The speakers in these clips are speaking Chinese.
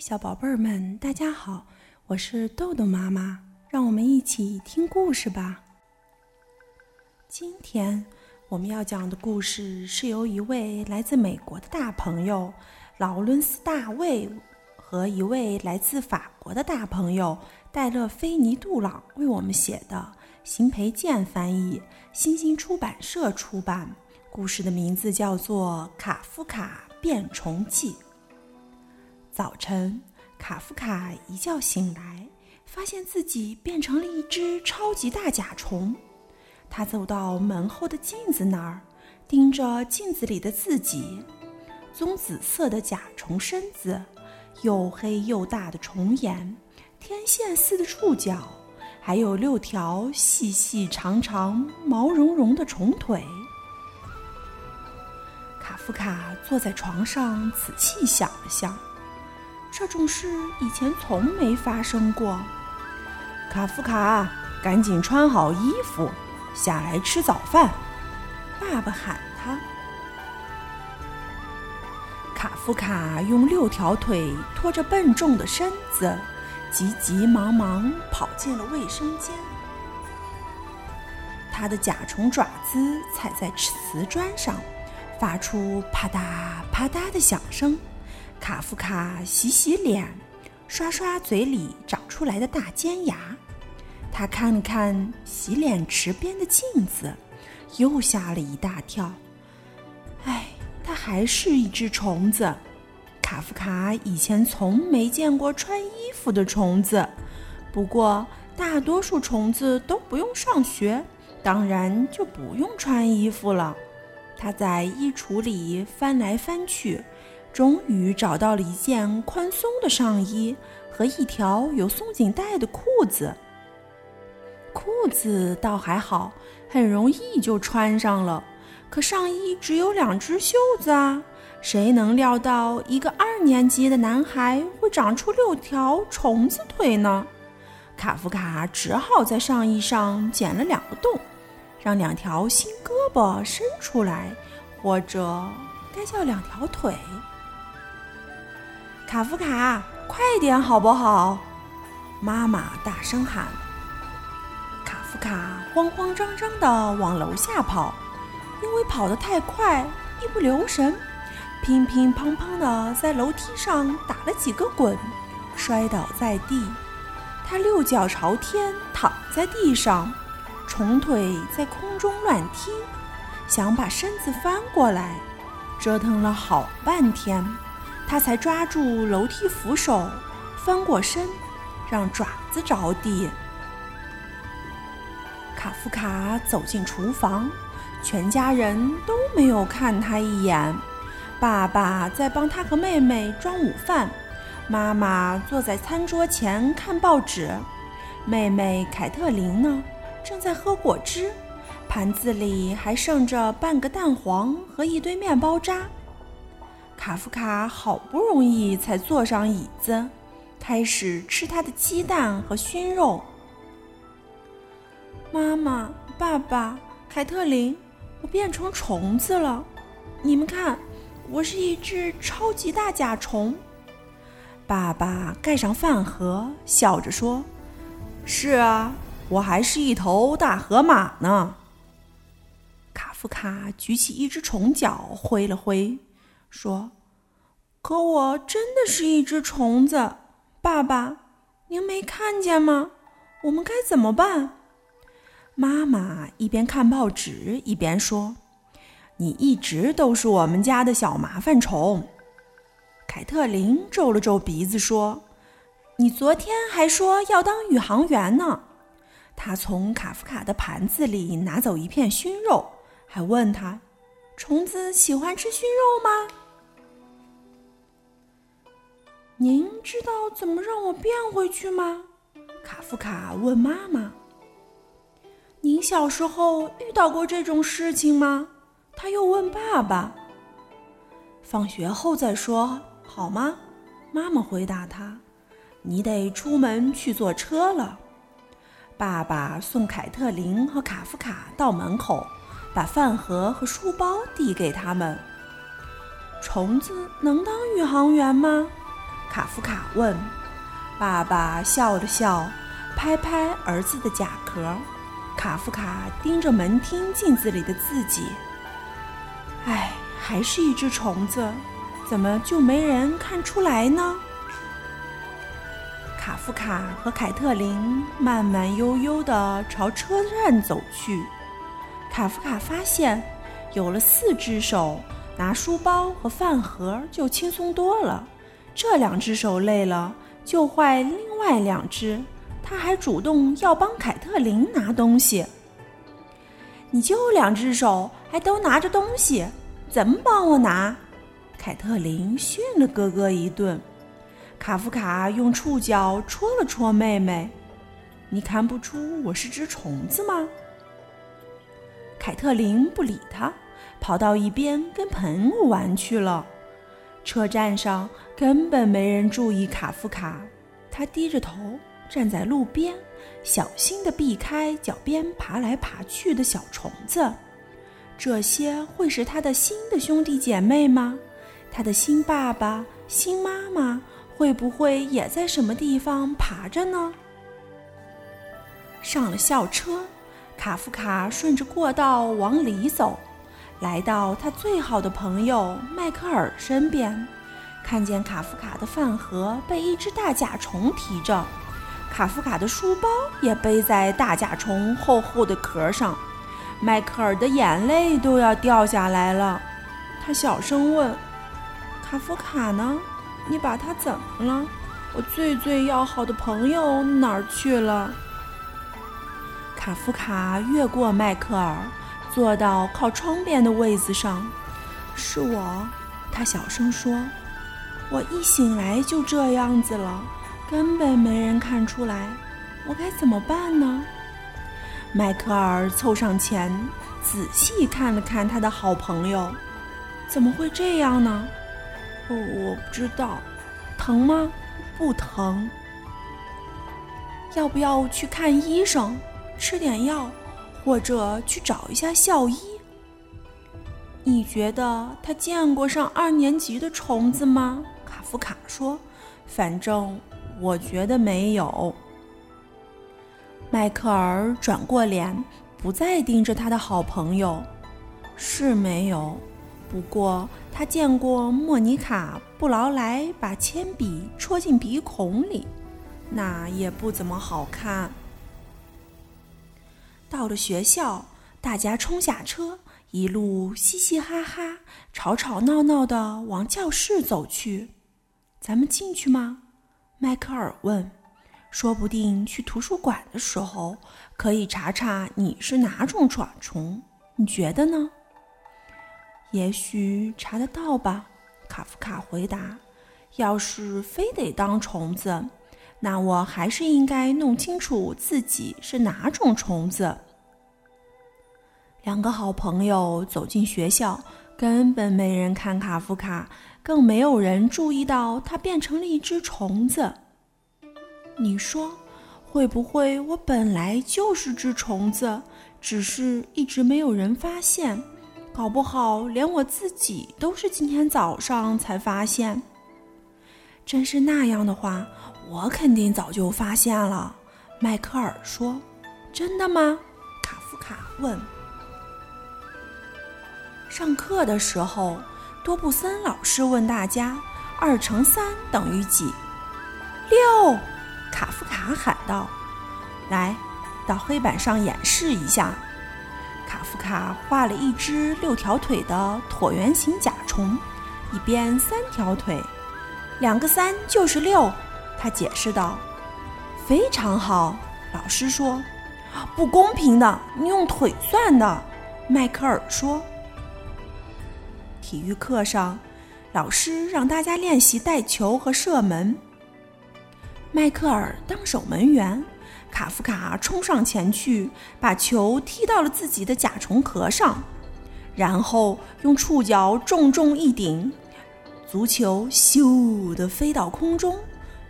小宝贝儿们，大家好，我是豆豆妈妈，让我们一起听故事吧。今天我们要讲的故事是由一位来自美国的大朋友劳伦斯·大卫和一位来自法国的大朋友戴勒·菲尼·杜朗为我们写的，邢培建翻译，新星出版社出版。故事的名字叫做《卡夫卡变虫记》。早晨，卡夫卡一觉醒来，发现自己变成了一只超级大甲虫。他走到门后的镜子那儿，盯着镜子里的自己：棕紫色的甲虫身子，又黑又大的虫眼，天线似的触角，还有六条细细长长、毛茸茸的虫腿。卡夫卡坐在床上，仔细想了想。这种事以前从没发生过。卡夫卡，赶紧穿好衣服，下来吃早饭。爸爸喊他。卡夫卡用六条腿拖着笨重的身子，急急忙忙跑进了卫生间。他的甲虫爪子踩在瓷砖上，发出啪嗒啪嗒的响声。卡夫卡洗洗脸，刷刷嘴里长出来的大尖牙。他看了看洗脸池边的镜子，又吓了一大跳。唉，他还是一只虫子。卡夫卡以前从没见过穿衣服的虫子。不过，大多数虫子都不用上学，当然就不用穿衣服了。他在衣橱里翻来翻去。终于找到了一件宽松的上衣和一条有松紧带的裤子。裤子倒还好，很容易就穿上了。可上衣只有两只袖子啊！谁能料到一个二年级的男孩会长出六条虫子腿呢？卡夫卡只好在上衣上剪了两个洞，让两条新胳膊伸出来，或者该叫两条腿。卡夫卡，快点好不好？妈妈大声喊。卡夫卡慌慌张张地往楼下跑，因为跑得太快，一不留神，乒乒乓乓地在楼梯上打了几个滚，摔倒在地。他六脚朝天躺在地上，虫腿在空中乱踢，想把身子翻过来，折腾了好半天。他才抓住楼梯扶手，翻过身，让爪子着地。卡夫卡走进厨房，全家人都没有看他一眼。爸爸在帮他和妹妹装午饭，妈妈坐在餐桌前看报纸，妹妹凯特琳呢，正在喝果汁，盘子里还剩着半个蛋黄和一堆面包渣。卡夫卡好不容易才坐上椅子，开始吃他的鸡蛋和熏肉。妈妈、爸爸、凯特琳，我变成虫子了！你们看，我是一只超级大甲虫。爸爸盖上饭盒，笑着说：“是啊，我还是一头大河马呢。”卡夫卡举起一只虫脚，挥了挥。说：“可我真的是一只虫子，爸爸，您没看见吗？我们该怎么办？”妈妈一边看报纸一边说：“你一直都是我们家的小麻烦虫。”凯特琳皱了皱鼻子说：“你昨天还说要当宇航员呢。”他从卡夫卡的盘子里拿走一片熏肉，还问他。虫子喜欢吃熏肉吗？您知道怎么让我变回去吗？卡夫卡问妈妈。您小时候遇到过这种事情吗？他又问爸爸。放学后再说好吗？妈妈回答他。你得出门去坐车了。爸爸送凯特琳和卡夫卡到门口。把饭盒和书包递给他们。虫子能当宇航员吗？卡夫卡问。爸爸笑了笑，拍拍儿子的甲壳。卡夫卡盯着门厅镜子里的自己。唉，还是一只虫子，怎么就没人看出来呢？卡夫卡和凯特琳慢慢悠悠地朝车站走去。卡夫卡发现，有了四只手，拿书包和饭盒就轻松多了。这两只手累了，就换另外两只。他还主动要帮凯特琳拿东西。你就两只手，还都拿着东西，怎么帮我拿？凯特琳训了哥哥一顿。卡夫卡用触角戳了戳妹妹：“你看不出我是只虫子吗？”凯特琳不理他，跑到一边跟朋友玩去了。车站上根本没人注意卡夫卡，他低着头站在路边，小心地避开脚边爬来爬去的小虫子。这些会是他的新的兄弟姐妹吗？他的新爸爸、新妈妈？会不会也在什么地方爬着呢？上了校车，卡夫卡顺着过道往里走，来到他最好的朋友迈克尔身边，看见卡夫卡的饭盒被一只大甲虫提着，卡夫卡的书包也背在大甲虫厚厚的壳上，迈克尔的眼泪都要掉下来了。他小声问：“卡夫卡呢？”你把他怎么了？我最最要好的朋友哪儿去了？卡夫卡越过迈克尔，坐到靠窗边的位子上。是我，他小声说：“我一醒来就这样子了，根本没人看出来。我该怎么办呢？”迈克尔凑上前，仔细看了看他的好朋友。怎么会这样呢？哦，我不知道，疼吗？不疼。要不要去看医生，吃点药，或者去找一下校医？你觉得他见过上二年级的虫子吗？卡夫卡说：“反正我觉得没有。”迈克尔转过脸，不再盯着他的好朋友。是没有。不过，他见过莫妮卡·布劳莱把铅笔戳进鼻孔里，那也不怎么好看。到了学校，大家冲下车，一路嘻嘻哈哈、吵吵闹闹的往教室走去。咱们进去吗？迈克尔问。说不定去图书馆的时候，可以查查你是哪种爪虫，你觉得呢？也许查得到吧，卡夫卡回答。要是非得当虫子，那我还是应该弄清楚自己是哪种虫子。两个好朋友走进学校，根本没人看卡夫卡，更没有人注意到他变成了一只虫子。你说，会不会我本来就是只虫子，只是一直没有人发现？搞不好连我自己都是今天早上才发现。真是那样的话，我肯定早就发现了。迈克尔说：“真的吗？”卡夫卡问。上课的时候，多布森老师问大家：“二乘三等于几？”六，卡夫卡喊道：“来，到黑板上演示一下。”卡夫卡画了一只六条腿的椭圆形甲虫，一边三条腿，两个三就是六。他解释道：“非常好。”老师说：“不公平的，你用腿算的。”迈克尔说。体育课上，老师让大家练习带球和射门。迈克尔当守门员。卡夫卡冲上前去，把球踢到了自己的甲虫壳上，然后用触角重重一顶，足球咻地飞到空中，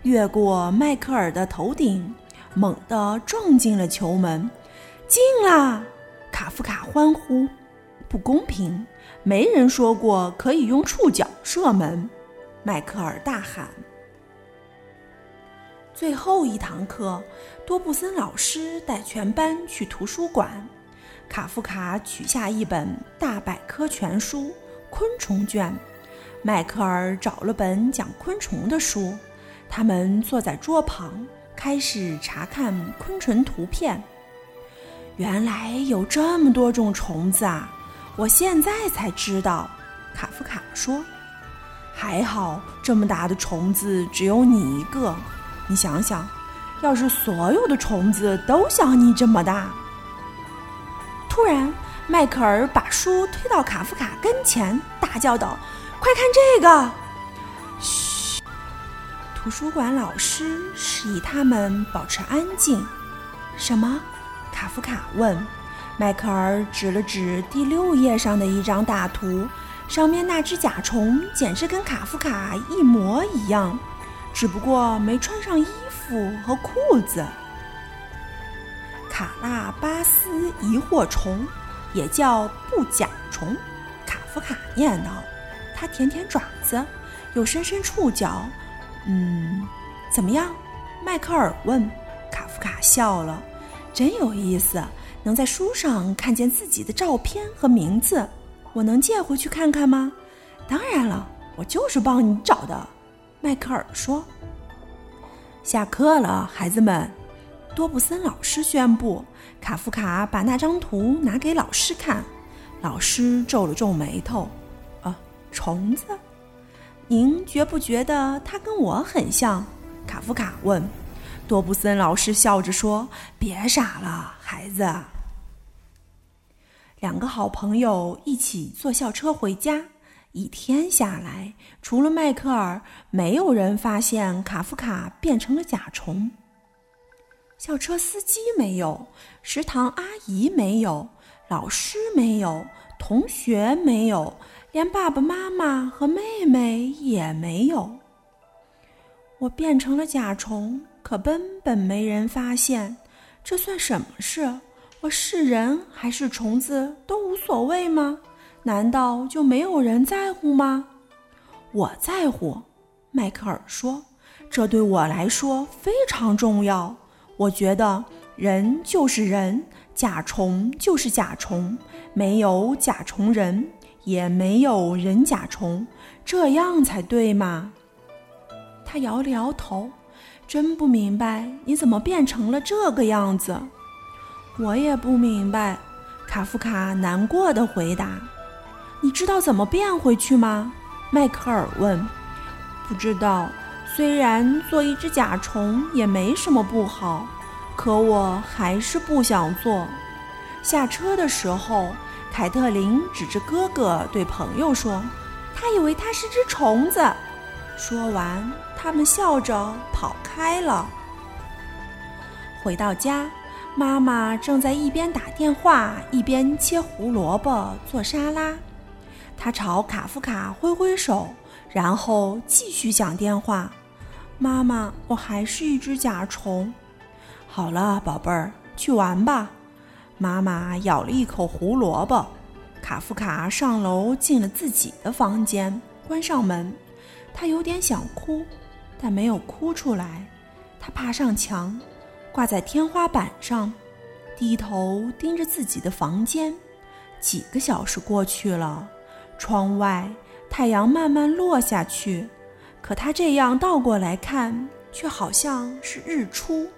越过迈克尔的头顶，猛地撞进了球门。进啦！卡夫卡欢呼。不公平，没人说过可以用触角射门。迈克尔大喊。最后一堂课，多布森老师带全班去图书馆。卡夫卡取下一本大百科全书《昆虫卷》，迈克尔找了本讲昆虫的书。他们坐在桌旁，开始查看昆虫图片。原来有这么多种虫子啊！我现在才知道。卡夫卡说：“还好，这么大的虫子只有你一个。”你想想，要是所有的虫子都像你这么大……突然，迈克尔把书推到卡夫卡跟前，大叫道：“快看这个！”嘘！图书馆老师示意他们保持安静。什么？卡夫卡问。迈克尔指了指第六页上的一张大图，上面那只甲虫简直跟卡夫卡一模一样。只不过没穿上衣服和裤子。卡拉巴斯疑惑虫，也叫布甲虫。卡夫卡念叨，他舔舔爪子，又伸伸触角。嗯，怎么样？迈克尔问。卡夫卡笑了，真有意思，能在书上看见自己的照片和名字。我能借回去看看吗？当然了，我就是帮你找的。迈克尔说：“下课了，孩子们。”多布森老师宣布。卡夫卡把那张图拿给老师看，老师皱了皱眉头：“啊，虫子？您觉不觉得它跟我很像？”卡夫卡问。多布森老师笑着说：“别傻了，孩子。”两个好朋友一起坐校车回家。一天下来，除了迈克尔，没有人发现卡夫卡变成了甲虫。校车司机没有，食堂阿姨没有，老师没有，同学没有，连爸爸妈妈和妹妹也没有。我变成了甲虫，可根本没人发现。这算什么事？是人还是虫子都无所谓吗？难道就没有人在乎吗？我在乎，迈克尔说：“这对我来说非常重要。我觉得人就是人，甲虫就是甲虫，没有甲虫人，也没有人甲虫，这样才对嘛。”他摇了摇头，真不明白你怎么变成了这个样子。我也不明白，卡夫卡难过的回答。你知道怎么变回去吗？迈克尔问。不知道。虽然做一只甲虫也没什么不好，可我还是不想做。下车的时候，凯特琳指着哥哥对朋友说：“他以为他是只虫子。”说完，他们笑着跑开了。回到家，妈妈正在一边打电话一边切胡萝卜做沙拉。她朝卡夫卡挥挥手，然后继续讲电话。妈妈，我还是一只甲虫。好了，宝贝儿，去玩吧。妈妈咬了一口胡萝卜。卡夫卡上楼进了自己的房间，关上门。他有点想哭，但没有哭出来。他爬上墙，挂在天花板上，低头盯着自己的房间。几个小时过去了。窗外太阳慢慢落下去，可他这样倒过来看，却好像是日出。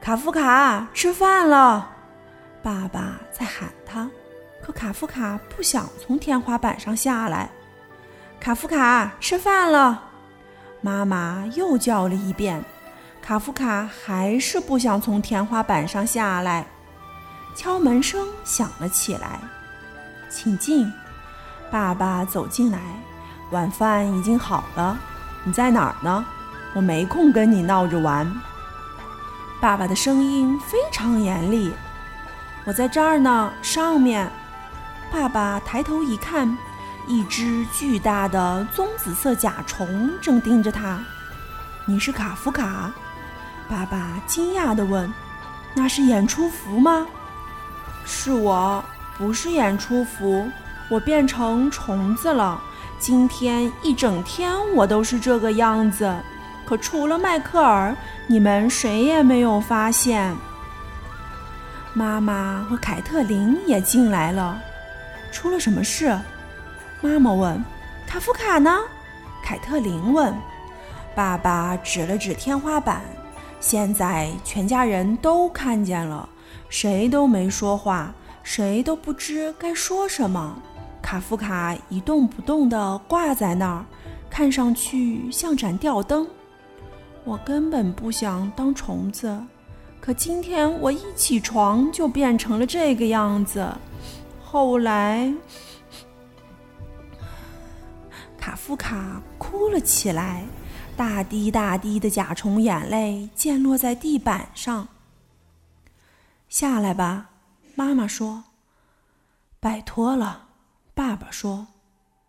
卡夫卡，吃饭了！爸爸在喊他，可卡夫卡不想从天花板上下来。卡夫卡，吃饭了！妈妈又叫了一遍，卡夫卡还是不想从天花板上下来。敲门声响了起来。请进，爸爸走进来。晚饭已经好了，你在哪儿呢？我没空跟你闹着玩。爸爸的声音非常严厉。我在这儿呢，上面。爸爸抬头一看，一只巨大的棕紫色甲虫正盯着他。你是卡夫卡？爸爸惊讶地问。那是演出服吗？是我。不是演出服，我变成虫子了。今天一整天我都是这个样子。可除了迈克尔，你们谁也没有发现。妈妈和凯特琳也进来了。出了什么事？妈妈问。卡夫卡呢？凯特琳问。爸爸指了指天花板。现在全家人都看见了，谁都没说话，谁都不知该说什么。卡夫卡一动不动地挂在那儿，看上去像盏吊灯。我根本不想当虫子，可今天我一起床就变成了这个样子。后来，卡夫卡哭了起来。大滴大滴的甲虫眼泪溅落在地板上。下来吧，妈妈说。拜托了，爸爸说。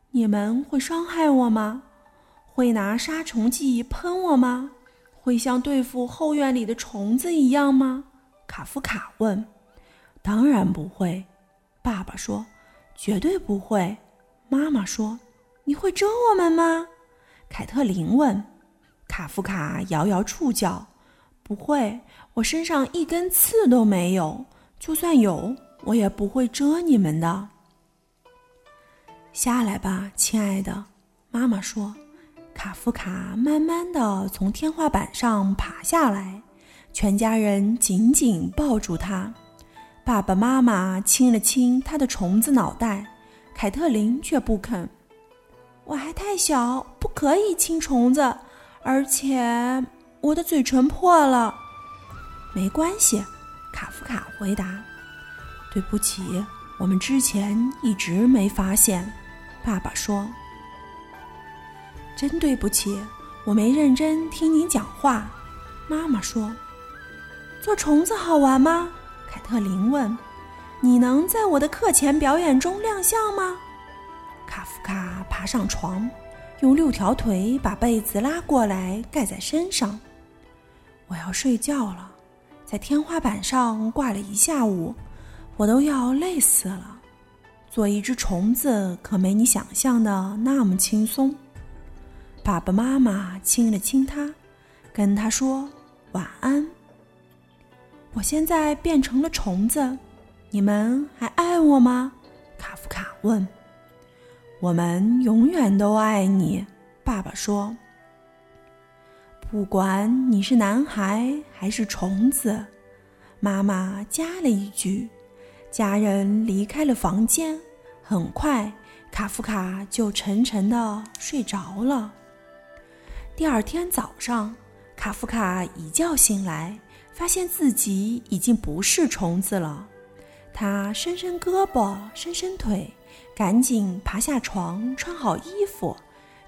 你们会伤害我吗？会拿杀虫剂喷我吗？会像对付后院里的虫子一样吗？卡夫卡问。当然不会，爸爸说。绝对不会，妈妈说。你会蛰我们吗？凯特琳问。卡夫卡摇摇触角，不会，我身上一根刺都没有。就算有，我也不会蛰你们的。下来吧，亲爱的，妈妈说。卡夫卡慢慢的从天花板上爬下来，全家人紧紧抱住他。爸爸妈妈亲了亲他的虫子脑袋，凯特琳却不肯。我还太小，不可以亲虫子。而且我的嘴唇破了，没关系，卡夫卡回答。对不起，我们之前一直没发现。爸爸说：“真对不起，我没认真听您讲话。”妈妈说：“做虫子好玩吗？”凯特琳问：“你能在我的课前表演中亮相吗？”卡夫卡爬上床。用六条腿把被子拉过来盖在身上。我要睡觉了，在天花板上挂了一下午，我都要累死了。做一只虫子可没你想象的那么轻松。爸爸妈妈亲了亲他，跟他说晚安。我现在变成了虫子，你们还爱我吗？卡夫卡问。我们永远都爱你，爸爸说。不管你是男孩还是虫子，妈妈加了一句。家人离开了房间，很快卡夫卡就沉沉的睡着了。第二天早上，卡夫卡一觉醒来，发现自己已经不是虫子了。他伸伸胳膊，伸伸腿。赶紧爬下床，穿好衣服，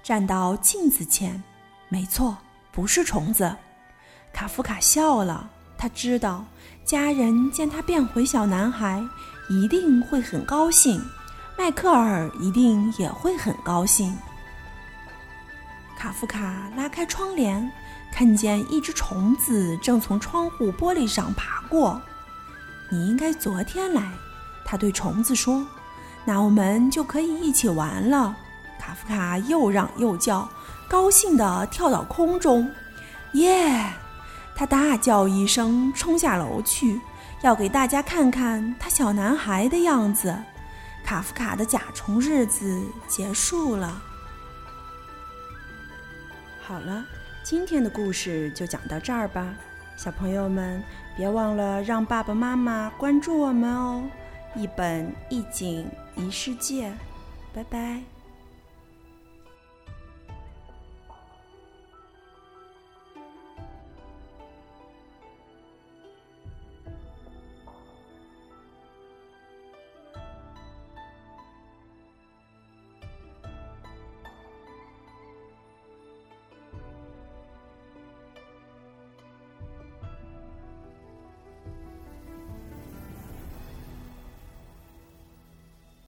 站到镜子前。没错，不是虫子。卡夫卡笑了，他知道家人见他变回小男孩，一定会很高兴。迈克尔一定也会很高兴。卡夫卡拉开窗帘，看见一只虫子正从窗户玻璃上爬过。你应该昨天来，他对虫子说。那我们就可以一起玩了。卡夫卡又嚷又叫，高兴地跳到空中。耶！他大叫一声，冲下楼去，要给大家看看他小男孩的样子。卡夫卡的甲虫日子结束了。好了，今天的故事就讲到这儿吧。小朋友们，别忘了让爸爸妈妈关注我们哦。一本一景一世界，拜拜。